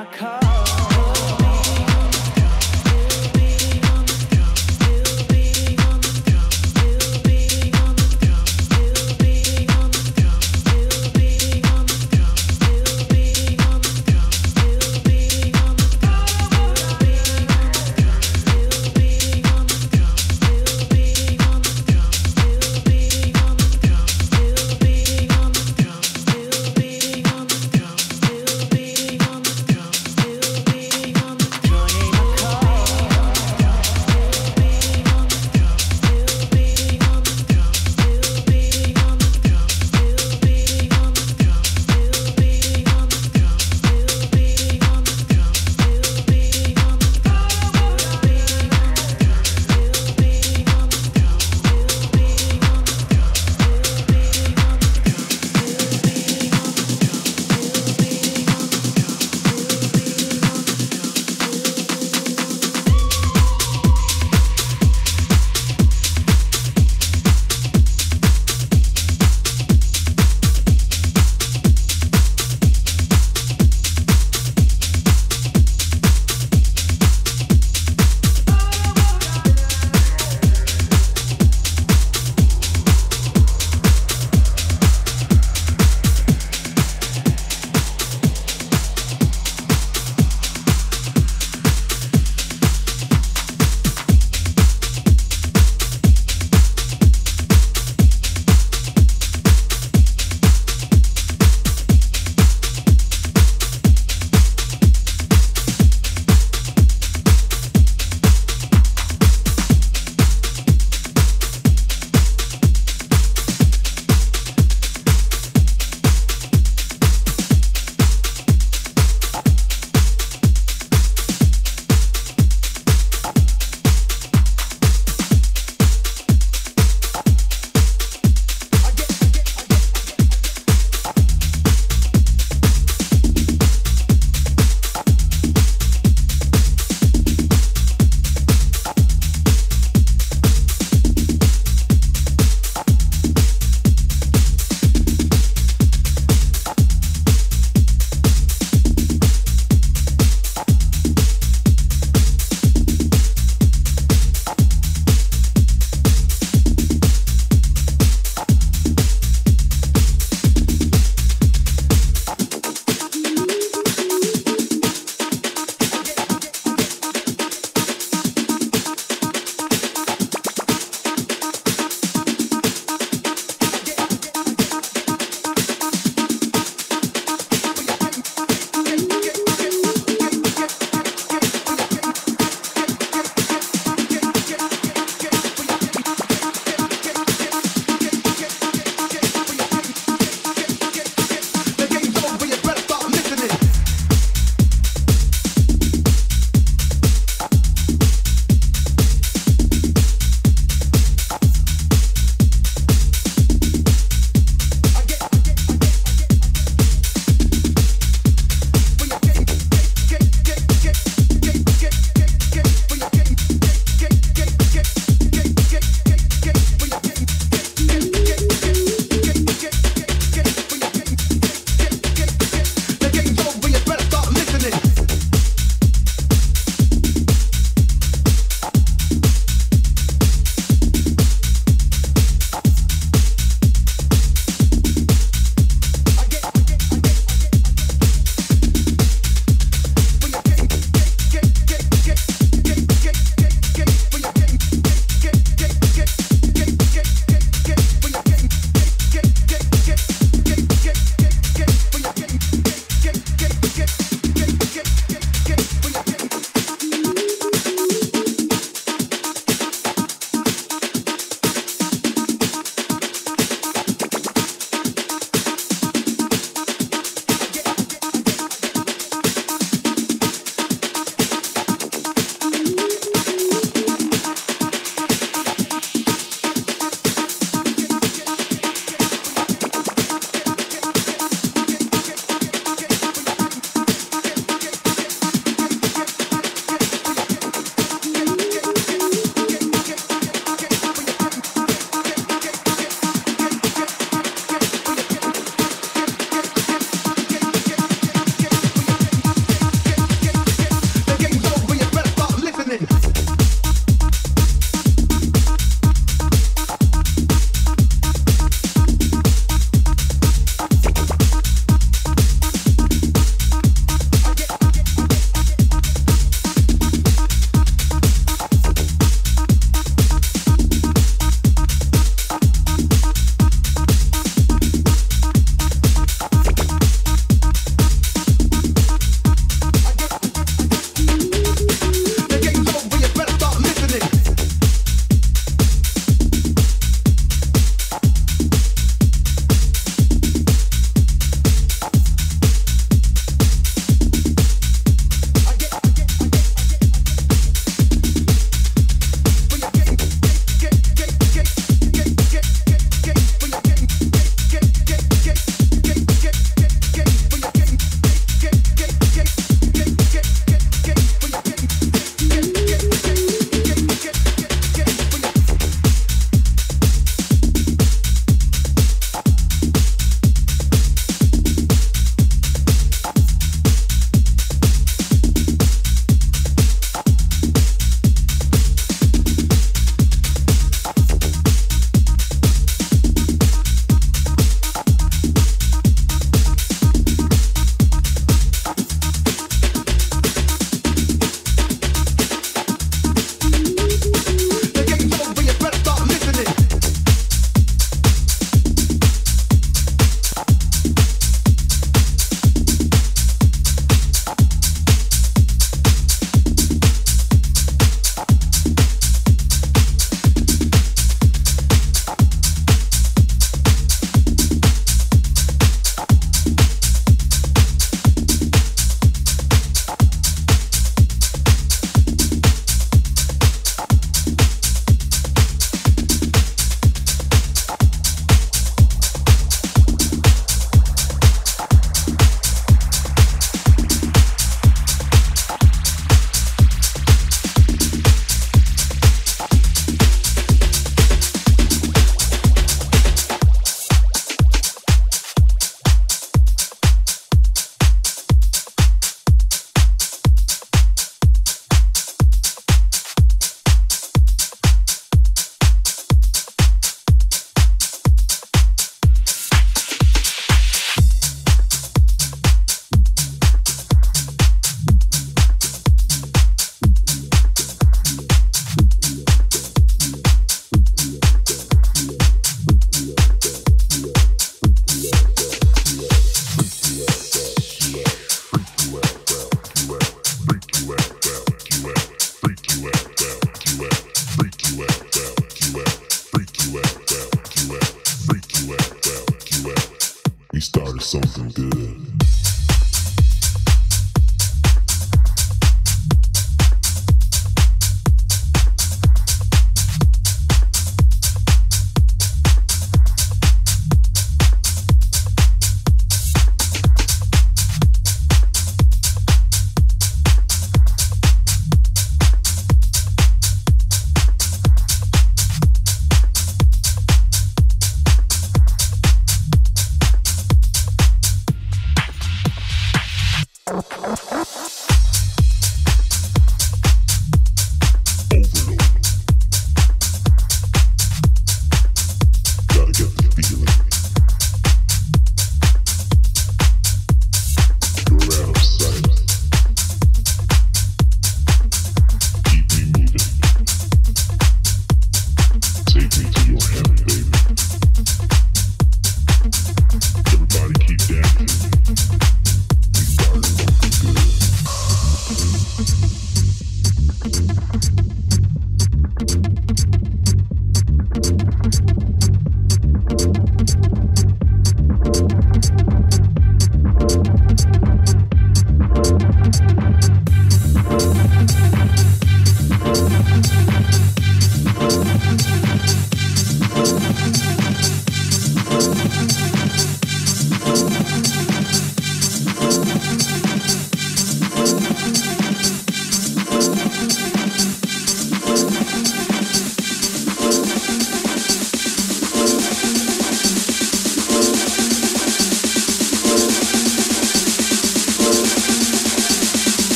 my car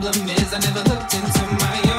problem is I never looked into my